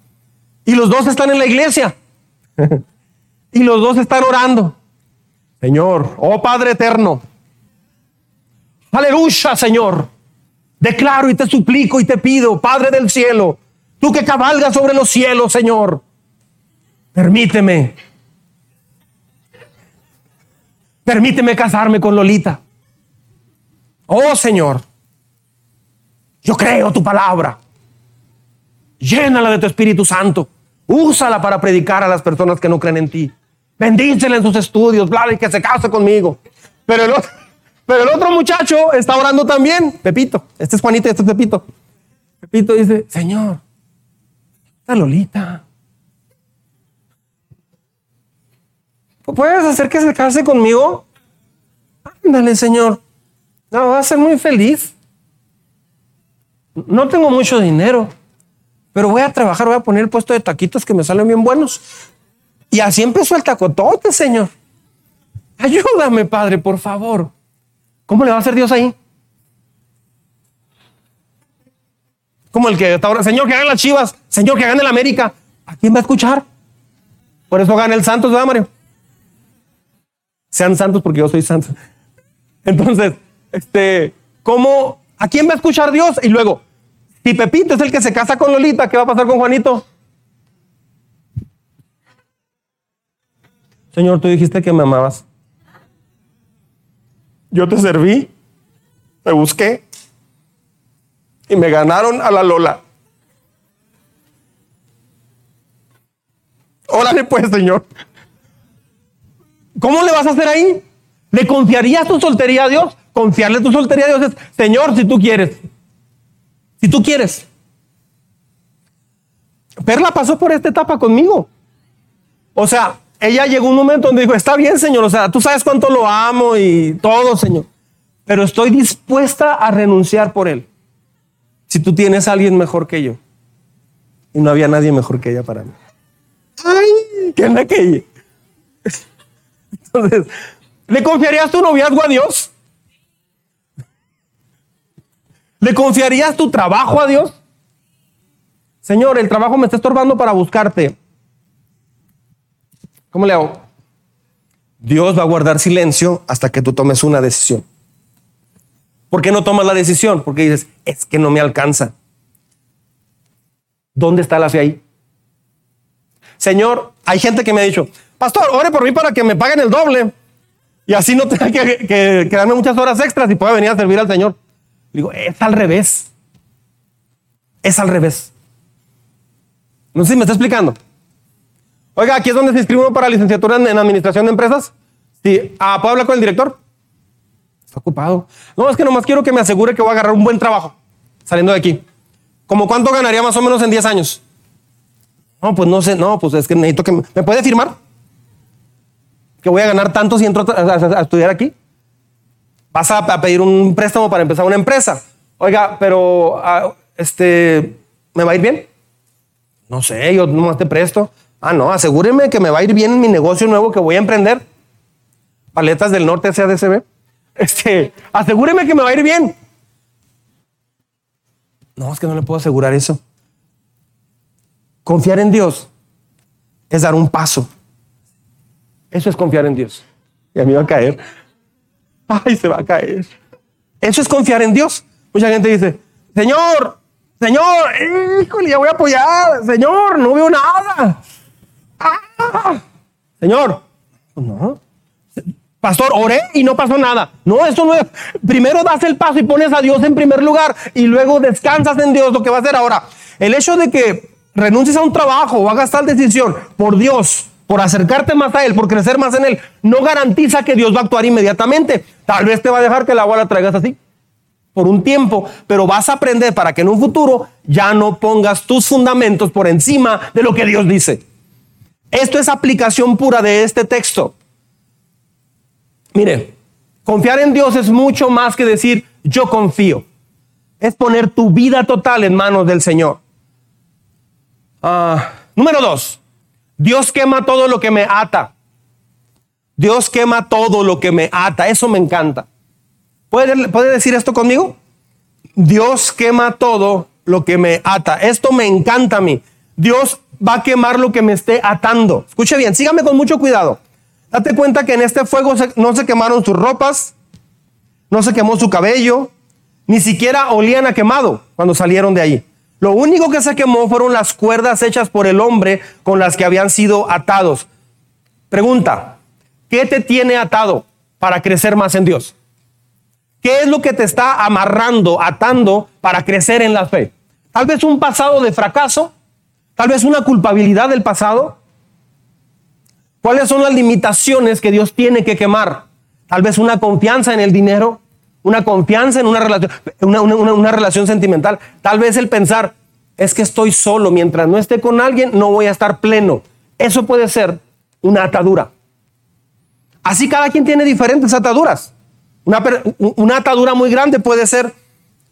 Y los dos están en la iglesia. y los dos están orando. Señor, oh Padre eterno, Aleluya, Señor. Declaro y te suplico y te pido, Padre del cielo, tú que cabalgas sobre los cielos, Señor, permíteme, permíteme casarme con Lolita. Oh Señor, yo creo tu palabra. Llénala de tu Espíritu Santo. Úsala para predicar a las personas que no creen en ti. Bendícela en sus estudios, bla, y que se case conmigo. Pero el otro, pero el otro muchacho está orando también, Pepito. Este es Juanito y este es Pepito. Pepito dice, Señor, esta Lolita. ¿Puedes hacer que se case conmigo? Dale, Señor. No, va a ser muy feliz. No tengo mucho dinero, pero voy a trabajar, voy a poner el puesto de taquitos que me salen bien buenos. Y así empezó el tacotote, Señor. Ayúdame, Padre, por favor. ¿Cómo le va a hacer Dios ahí? Como el que está ahora, Señor, que hagan las chivas, Señor, que gane la América. ¿A quién va a escuchar? Por eso gana el Santos, ¿verdad, Mario? Sean santos porque yo soy santo. Entonces, este, ¿cómo? ¿A quién va a escuchar Dios? Y luego, si Pepito es el que se casa con Lolita, ¿qué va a pasar con Juanito? Señor, tú dijiste que me amabas. Yo te serví, te busqué y me ganaron a la Lola. Órale pues, Señor. ¿Cómo le vas a hacer ahí? ¿Le confiarías tu soltería a Dios? Confiarle tu soltería a Dios es, Señor, si tú quieres. Si tú quieres. Perla pasó por esta etapa conmigo. O sea, ella llegó un momento donde dijo, está bien, Señor, o sea, tú sabes cuánto lo amo y todo, Señor, pero estoy dispuesta a renunciar por él. Si tú tienes a alguien mejor que yo. Y no había nadie mejor que ella para mí. ¡Ay! ¿Qué aquella? Entonces, ¿le confiarías tu noviazgo a Dios? ¿Le confiarías tu trabajo a Dios? Señor, el trabajo me está estorbando para buscarte. ¿Cómo le hago? Dios va a guardar silencio hasta que tú tomes una decisión. ¿Por qué no tomas la decisión? Porque dices, es que no me alcanza. ¿Dónde está la fe ahí? Señor, hay gente que me ha dicho, pastor, ore por mí para que me paguen el doble y así no tenga que, que, darme muchas horas extras y pueda venir a servir al Señor. Digo, es al revés. Es al revés. No sé si me está explicando. Oiga, aquí es donde se inscribe uno para licenciatura en, administración de empresas. Sí. ¿Puedo hablar con el director? Está ocupado. No, es que nomás quiero que me asegure que voy a agarrar un buen trabajo saliendo de aquí. ¿Cómo cuánto ganaría más o menos en 10 años? No, pues no sé, no, pues es que necesito que... ¿Me, puede firmar? Que voy a ganar tanto si entro a, estudiar aquí. Vas a, pedir un préstamo para empezar una empresa. Oiga, pero ah, este, ¿me va a ir bien? No sé, yo nomás te presto. Ah, no, asegúreme que me va a ir bien en mi negocio nuevo que voy a emprender. Paletas del Norte SADCB. Este, asegúreme que me va a ir bien. No, es que no le puedo asegurar eso. Confiar en Dios es dar un paso. Eso es confiar en Dios. Y a mí va a caer. Ay, se va a caer. Eso es confiar en Dios. Mucha gente dice, Señor, Señor, híjole, ya voy a apoyar. Señor, no veo nada. Señor, no. Pastor, oré y no pasó nada. No, eso no es. Primero das el paso y pones a Dios en primer lugar y luego descansas en Dios, lo que va a hacer ahora. El hecho de que renuncies a un trabajo o hagas tal decisión por Dios, por acercarte más a Él, por crecer más en Él, no garantiza que Dios va a actuar inmediatamente. Tal vez te va a dejar que la agua la traigas así por un tiempo, pero vas a aprender para que en un futuro ya no pongas tus fundamentos por encima de lo que Dios dice. Esto es aplicación pura de este texto. Mire, confiar en Dios es mucho más que decir yo confío. Es poner tu vida total en manos del Señor. Ah, número dos, Dios quema todo lo que me ata. Dios quema todo lo que me ata. Eso me encanta. ¿Puede, ¿Puede decir esto conmigo? Dios quema todo lo que me ata. Esto me encanta a mí. Dios va a quemar lo que me esté atando. Escuche bien, sígame con mucho cuidado. Date cuenta que en este fuego no se quemaron sus ropas, no se quemó su cabello, ni siquiera olían a quemado cuando salieron de ahí. Lo único que se quemó fueron las cuerdas hechas por el hombre con las que habían sido atados. Pregunta, ¿qué te tiene atado para crecer más en Dios? ¿Qué es lo que te está amarrando, atando para crecer en la fe? Tal vez un pasado de fracaso, Tal vez una culpabilidad del pasado. ¿Cuáles son las limitaciones que Dios tiene que quemar? Tal vez una confianza en el dinero, una confianza en una relación, una, relación sentimental. Tal vez el pensar, es que estoy solo, mientras no esté con alguien no voy a estar pleno. Eso puede ser una atadura. Así cada quien tiene diferentes ataduras. Una, atadura muy grande puede ser,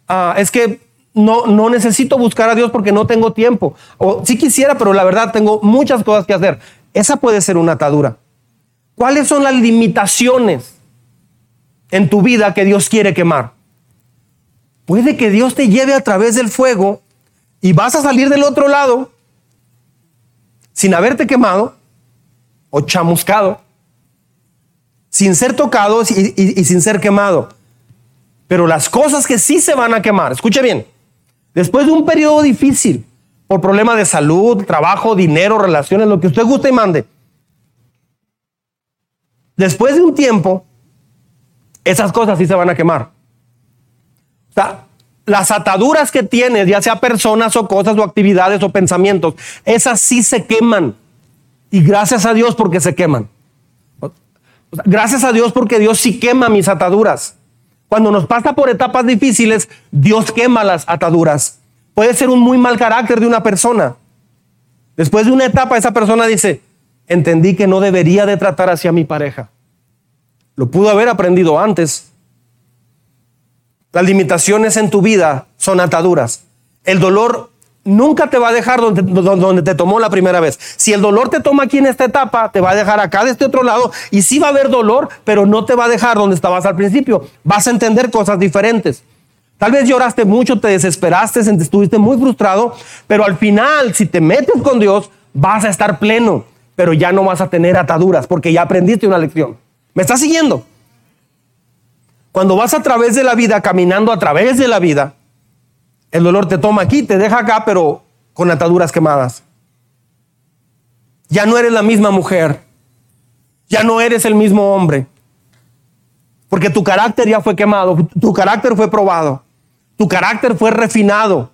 ah, es que no, no necesito buscar a Dios porque no tengo tiempo. O sí quisiera, pero la verdad tengo muchas cosas que hacer. Esa puede ser una atadura. ¿Cuáles son las limitaciones en tu vida que Dios quiere quemar? Puede que Dios te lleve a través del fuego y vas a salir del otro lado sin haberte quemado o chamuscado, sin ser tocado y, y sin ser quemado. Pero las cosas que sí se van a quemar, escuche bien, después de un periodo difícil, por problemas de salud, trabajo, dinero, relaciones, lo que usted guste y mande, después de un tiempo, esas cosas sí se van a quemar. O sea, las ataduras que tienes, ya sea personas o cosas o actividades o pensamientos, esas sí se queman. Y gracias a Dios porque se queman. Gracias a Dios porque Dios sí quema mis ataduras. Cuando nos pasa por etapas difíciles, Dios quema las ataduras. Puede ser un muy mal carácter de una persona. Después de una etapa, esa persona dice, entendí que no debería de tratar hacia mi pareja. Lo pudo haber aprendido antes, las limitaciones en tu vida son ataduras. El dolor nunca te va a dejar donde, donde, te tomó la primera vez. Si el dolor te toma aquí en esta etapa, te va a dejar acá de este otro lado y sí va a haber dolor, pero no te va a dejar donde estabas al principio. Vas a entender cosas diferentes. Tal vez lloraste mucho, te desesperaste, estuviste muy frustrado, pero al final, si te metes con Dios, vas a estar pleno, pero ya no vas a tener ataduras porque ya aprendiste una lección. ¿Me estás siguiendo? Cuando vas a través de la vida, caminando a través de la vida, el dolor te toma aquí, te deja acá, pero con ataduras quemadas. Ya no eres la misma mujer. Ya no eres el mismo hombre. Porque tu carácter ya fue quemado, tu carácter fue probado, tu carácter fue refinado.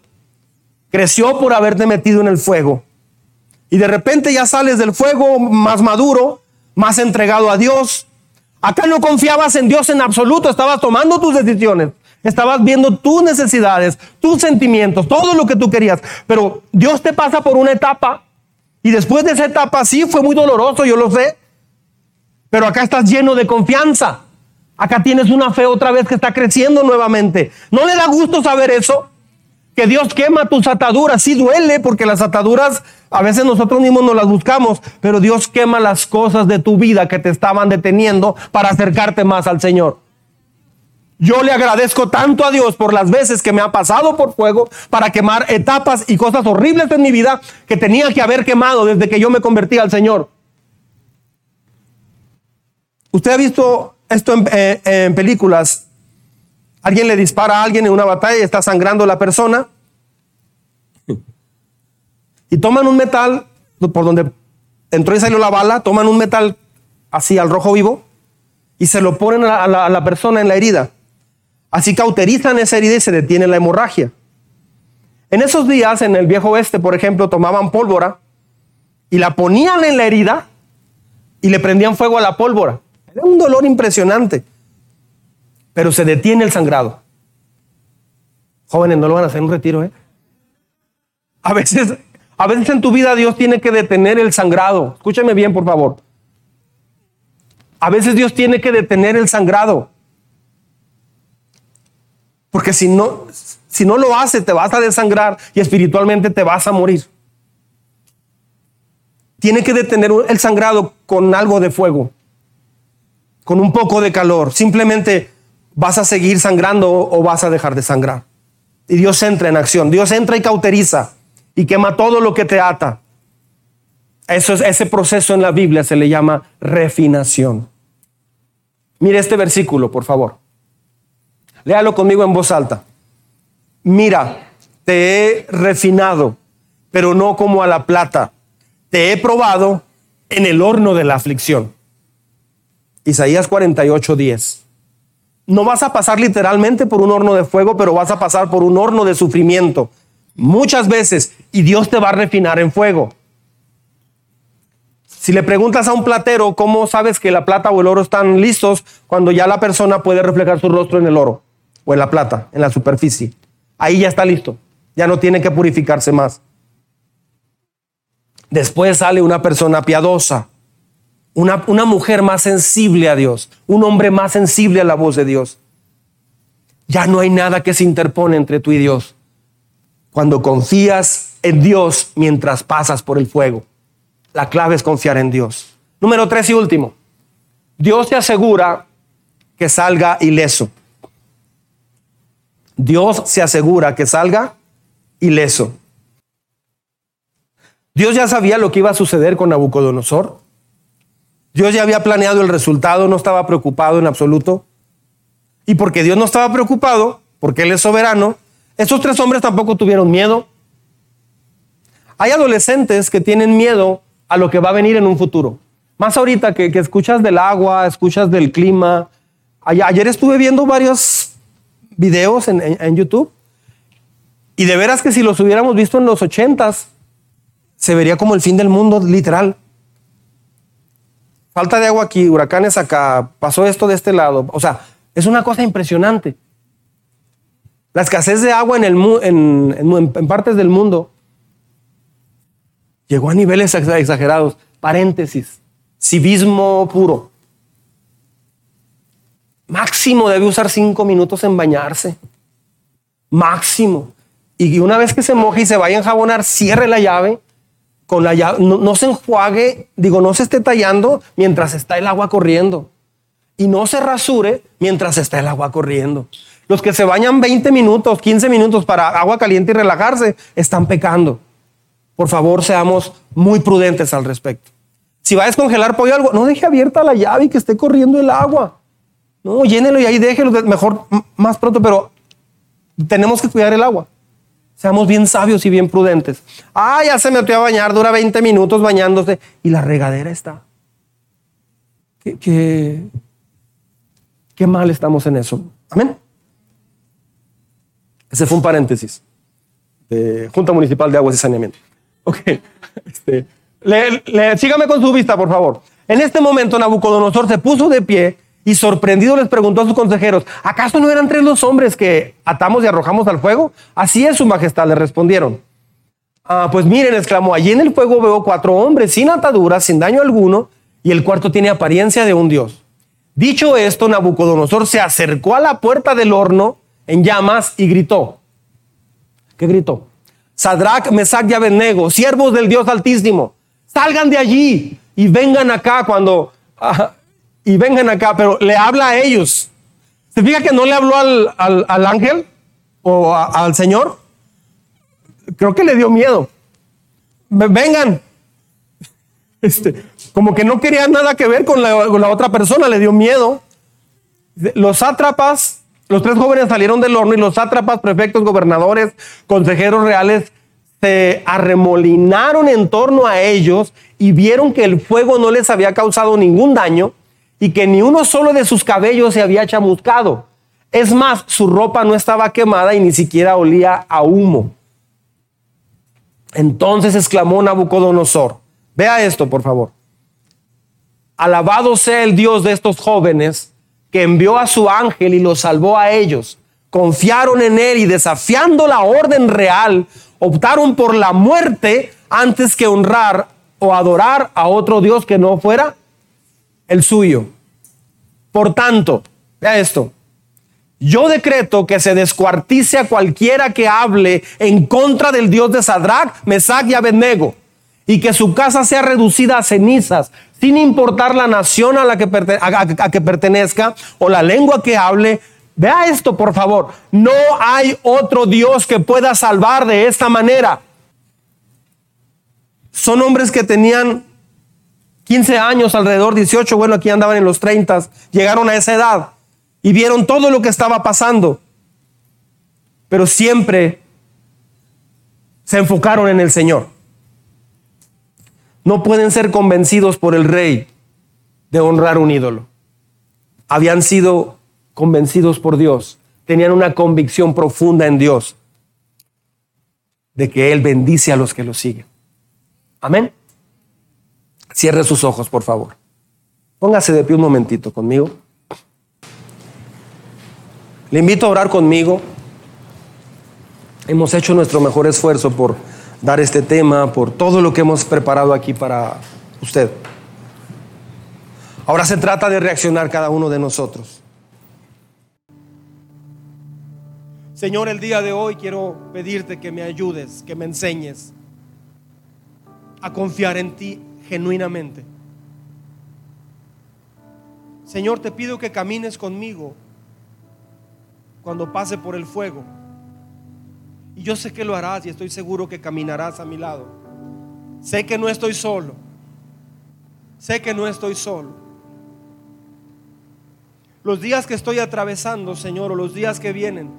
Creció por haberte metido en el fuego. Y de repente ya sales del fuego más maduro, más entregado a Dios, Acá no confiabas en Dios en absoluto, estabas tomando tus decisiones, estabas viendo tus necesidades, tus sentimientos, todo lo que tú querías. Pero Dios te pasa por una etapa y después de esa etapa sí fue muy doloroso, yo lo sé. Pero acá estás lleno de confianza. Acá tienes una fe otra vez que está creciendo nuevamente. ¿No le da gusto saber eso? que Dios quema tus ataduras. Sí duele porque las ataduras a veces nosotros mismos no las buscamos, pero Dios quema las cosas de tu vida que te estaban deteniendo para acercarte más al Señor. Yo le agradezco tanto a Dios por las veces que me ha pasado por fuego para quemar etapas y cosas horribles en mi vida que tenía que haber quemado desde que yo me convertí al Señor. Usted ha visto esto en, eh, películas Alguien le dispara a alguien en una batalla y está sangrando la persona. Y toman un metal, por donde entró y salió la bala, toman un metal así al rojo vivo y se lo ponen a la, persona en la herida. Así cauterizan esa herida y se detiene la hemorragia. En esos días, en el viejo oeste, por ejemplo, tomaban pólvora y la ponían en la herida y le prendían fuego a la pólvora. Era un dolor impresionante pero se detiene el sangrado. Jóvenes, no lo van a hacer en un retiro, ¿eh? A veces, a veces en tu vida Dios tiene que detener el sangrado. Escúchame bien, por favor. A veces Dios tiene que detener el sangrado. Porque si no, si no lo hace, te vas a desangrar y espiritualmente te vas a morir. Tiene que detener el sangrado con algo de fuego, con un poco de calor. Simplemente ¿Vas a seguir sangrando o vas a dejar de sangrar? Y Dios entra en acción. Dios entra y cauteriza y quema todo lo que te ata. Eso es, ese proceso en la Biblia se le llama refinación. Mire este versículo, por favor. Léalo conmigo en voz alta. Mira, te he refinado, pero no como a la plata. Te he probado en el horno de la aflicción. Isaías 48, 10 no vas a pasar literalmente por un horno de fuego, pero vas a pasar por un horno de sufrimiento. Muchas veces. Y Dios te va a refinar en fuego. Si le preguntas a un platero cómo sabes que la plata o el oro están listos, cuando ya la persona puede reflejar su rostro en el oro o en la plata, en la superficie. Ahí ya está listo. Ya no tiene que purificarse más. Después sale una persona piadosa, una, una mujer más sensible a Dios, un hombre más sensible a la voz de Dios. Ya no hay nada que se interpone entre tú y Dios. Cuando confías en Dios mientras pasas por el fuego. La clave es confiar en Dios. Número tres y último. Dios te asegura que salga ileso. Dios se asegura que salga ileso. Dios ya sabía lo que iba a suceder con Nabucodonosor. Dios ya había planeado el resultado, no estaba preocupado en absoluto. Y porque Dios no estaba preocupado, porque Él es soberano, estos tres hombres tampoco tuvieron miedo. Hay adolescentes que tienen miedo a lo que va a venir en un futuro. Más ahorita que, escuchas del agua, escuchas del clima. Ayer, estuve viendo varios videos en, YouTube y de veras que si los hubiéramos visto en los ochentas, se vería como el fin del mundo, literal. Falta de agua aquí, huracanes acá, pasó esto de este lado. O sea, es una cosa impresionante. La escasez de agua en, el, en partes del mundo llegó a niveles exagerados. Paréntesis, civismo puro. Máximo debe usar cinco minutos en bañarse. Máximo. Y una vez que se moje y se vaya a enjabonar, cierre la llave. Con la llave no, se enjuague, digo, no se esté tallando mientras está el agua corriendo. Y no se rasure mientras está el agua corriendo. Los que se bañan 20 minutos, 15 minutos para agua caliente y relajarse, están pecando. Por favor, seamos muy prudentes al respecto. Si va a descongelar pollo algo, no deje abierta la llave y que esté corriendo el agua. No, llénelo y ahí déjelo, mejor más pronto, pero tenemos que cuidar el agua. Seamos bien sabios y bien prudentes. Ah, ya se metió a bañar, dura 20 minutos bañándose y la regadera está. Qué, qué mal estamos en eso. Amén. Ese fue un paréntesis de Junta Municipal de Aguas y Saneamiento. Ok. Este, sígame con su vista, por favor. En este momento Nabucodonosor se puso de pie y sorprendido les preguntó a sus consejeros, ¿acaso no eran tres los hombres que atamos y arrojamos al fuego? Así es, su majestad, le respondieron. Ah, pues miren, exclamó, allí en el fuego veo cuatro hombres sin ataduras, sin daño alguno, y el cuarto tiene apariencia de un dios. Dicho esto, Nabucodonosor se acercó a la puerta del horno en llamas y gritó. ¿Qué gritó? Sadrach, Mesach y Abednego, siervos del Dios Altísimo, salgan de allí y vengan acá cuando... y vengan acá, pero le habla a ellos. ¿Se fija que no le habló al, ángel o al Señor? Creo que le dio miedo. Vengan. Este, como que no quería nada que ver con la, con la otra persona, le dio miedo. Los sátrapas los tres jóvenes salieron del horno y los sátrapas, prefectos, gobernadores, consejeros reales se arremolinaron en torno a ellos y vieron que el fuego no les había causado ningún daño y que ni uno solo de sus cabellos se había chamuscado. Es más, su ropa no estaba quemada y ni siquiera olía a humo. Entonces exclamó Nabucodonosor, vea esto por favor. Alabado sea el Dios de estos jóvenes que envió a su ángel y los salvó a ellos. Confiaron en él y desafiando la orden real, optaron por la muerte antes que honrar o adorar a otro Dios que no fuera el suyo. Por tanto, vea esto, yo decreto que se descuartice a cualquiera que hable en contra del Dios de Sadrach, Mesach y Abednego, y que su casa sea reducida a cenizas, sin importar la nación a la que, que pertenezca o la lengua que hable. Vea esto, por favor. No hay otro Dios que pueda salvar de esta manera. Son hombres que tenían 15 años, alrededor 18, bueno, aquí andaban en los 30, llegaron a esa edad y vieron todo lo que estaba pasando. Pero siempre se enfocaron en el Señor no pueden ser convencidos por el rey de honrar un ídolo. Habían sido convencidos por Dios, tenían una convicción profunda en Dios de que Él bendice a los que lo siguen. Amén. Cierre sus ojos, por favor. Póngase de pie un momentito conmigo. Le invito a orar conmigo. Hemos hecho nuestro mejor esfuerzo por dar este tema, por todo lo que hemos preparado aquí para usted. Ahora se trata de reaccionar cada uno de nosotros. Señor, el día de hoy quiero pedirte que me ayudes, que me enseñes a confiar en ti genuinamente. Señor, te pido que camines conmigo cuando pase por el fuego. Y yo sé que lo harás y estoy seguro que caminarás a mi lado. Sé que no estoy solo. Sé que no estoy solo. Los días que estoy atravesando, Señor, o los días que vienen,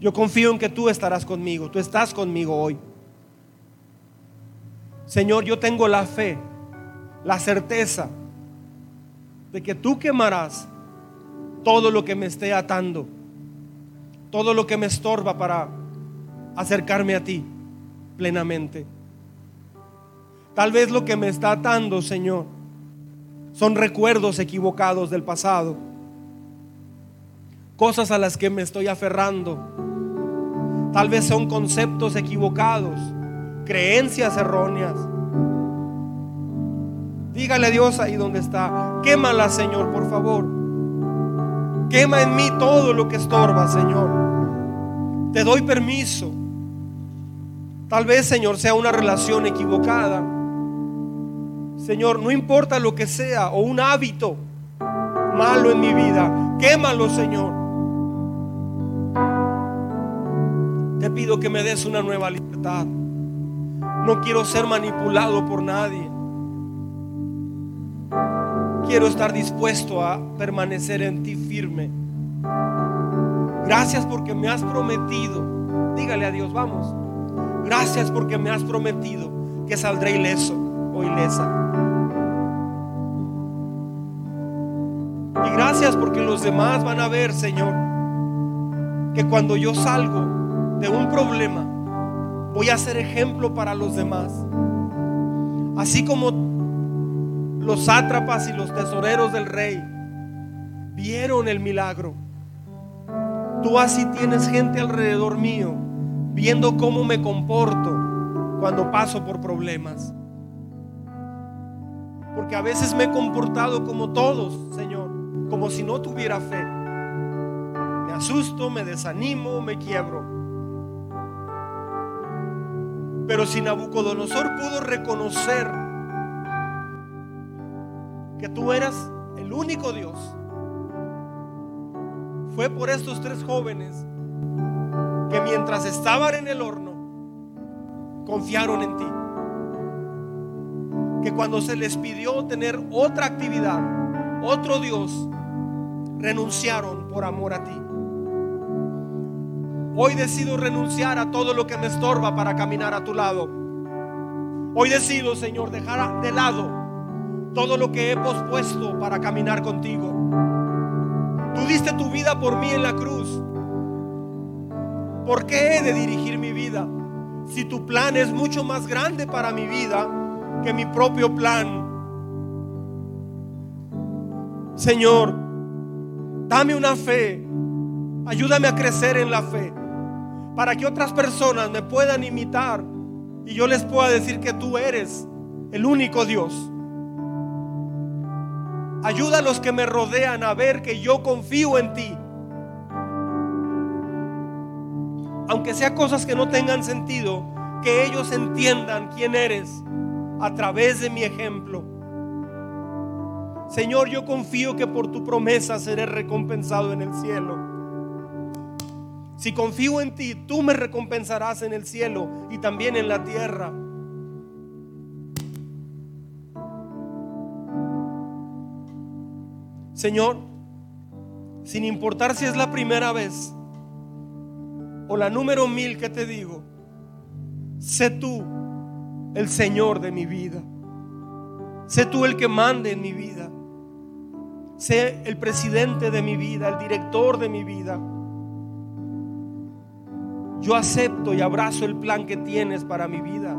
yo confío en que tú estarás conmigo. Tú estás conmigo hoy. Señor, yo tengo la fe, la certeza de que tú quemarás todo lo que me esté atando, todo lo que me estorba para acercarme a ti plenamente. Tal vez lo que me está atando, Señor, son recuerdos equivocados del pasado, cosas a las que me estoy aferrando. Tal vez son conceptos equivocados, creencias erróneas. Dígale a Dios ahí donde está. Quémala, Señor, por favor. Quema en mí todo lo que estorba, Señor. Te doy permiso. Tal vez, Señor, sea una relación equivocada. Señor, no importa lo que sea, o un hábito malo en mi vida, quémalo, Señor. Te pido que me des una nueva libertad. No quiero ser manipulado por nadie quiero estar dispuesto a permanecer en ti firme. Gracias porque me has prometido. Dígale a Dios, vamos. Gracias porque me has prometido que saldré ileso o ilesa. Y gracias porque los demás van a ver, Señor, que cuando yo salgo de un problema, voy a ser ejemplo para los demás. Así como los sátrapas y los tesoreros del rey vieron el milagro. Tú así tienes gente alrededor mío viendo cómo me comporto cuando paso por problemas. Porque a veces me he comportado como todos, Señor, como si no tuviera fe. Me asusto, me desanimo, me quiebro. Pero si Nabucodonosor pudo reconocer que tú eras el único Dios. Fue por estos tres jóvenes que mientras estaban en el horno, confiaron en ti. Que cuando se les pidió tener otra actividad, otro Dios, renunciaron por amor a ti. Hoy decido renunciar a todo lo que me estorba para caminar a tu lado. Hoy decido, Señor, dejar de lado todo lo que he pospuesto para caminar contigo. Tú diste tu vida por mí en la cruz. ¿Por qué he de dirigir mi vida si tu plan es mucho más grande para mi vida que mi propio plan? Señor, dame una fe. Ayúdame a crecer en la fe para que otras personas me puedan imitar y yo les pueda decir que tú eres el único Dios. Ayuda a los que me rodean a ver que yo confío en ti. Aunque sea cosas que no tengan sentido, que ellos entiendan quién eres a través de mi ejemplo. Señor, yo confío que por tu promesa seré recompensado en el cielo. Si confío en ti, tú me recompensarás en el cielo y también en la tierra. Señor, sin importar si es la primera vez o la número mil que te digo, sé tú el Señor de mi vida. Sé tú el que mande en mi vida. Sé el presidente de mi vida, el director de mi vida. Yo acepto y abrazo el plan que tienes para mi vida.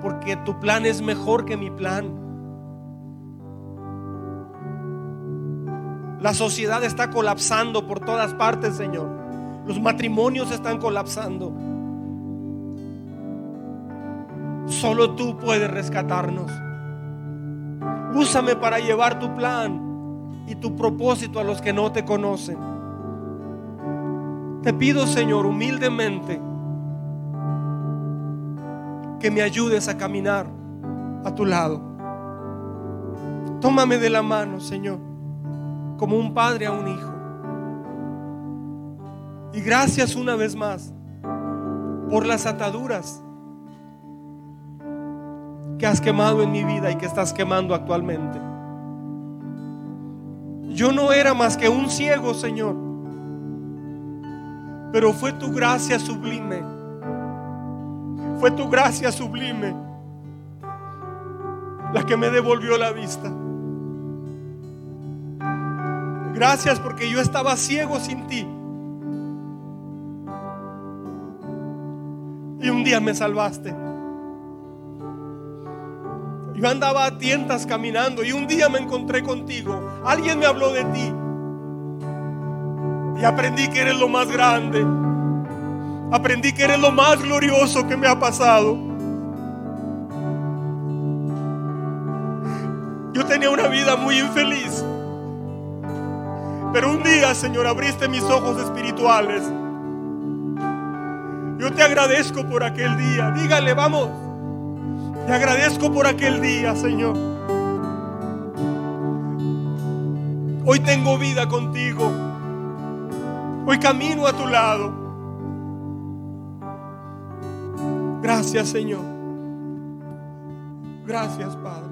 Porque tu plan es mejor que mi plan. La sociedad está colapsando por todas partes, Señor. Los matrimonios están colapsando. Solo tú puedes rescatarnos. Úsame para llevar tu plan y tu propósito a los que no te conocen. Te pido, Señor, humildemente, que me ayudes a caminar a tu lado. Tómame de la mano, Señor, como un padre a un hijo. Y gracias una vez más por las ataduras que has quemado en mi vida y que estás quemando actualmente. Yo no era más que un ciego, Señor, pero fue tu gracia sublime. Fue tu gracia sublime la que me devolvió la vista. Gracias porque yo estaba ciego sin ti. Y un día me salvaste. Yo andaba a tientas caminando y un día me encontré contigo. Alguien me habló de ti. Y aprendí que eres lo más grande. Aprendí que eres lo más glorioso que me ha pasado. Yo tenía una vida muy infeliz. Pero un día, Señor, abriste mis ojos espirituales. Yo te agradezco por aquel día. Dígale, vamos. Te agradezco por aquel día, Señor. Hoy tengo vida contigo. Hoy camino a tu lado. Gracias, Señor. Gracias, Padre.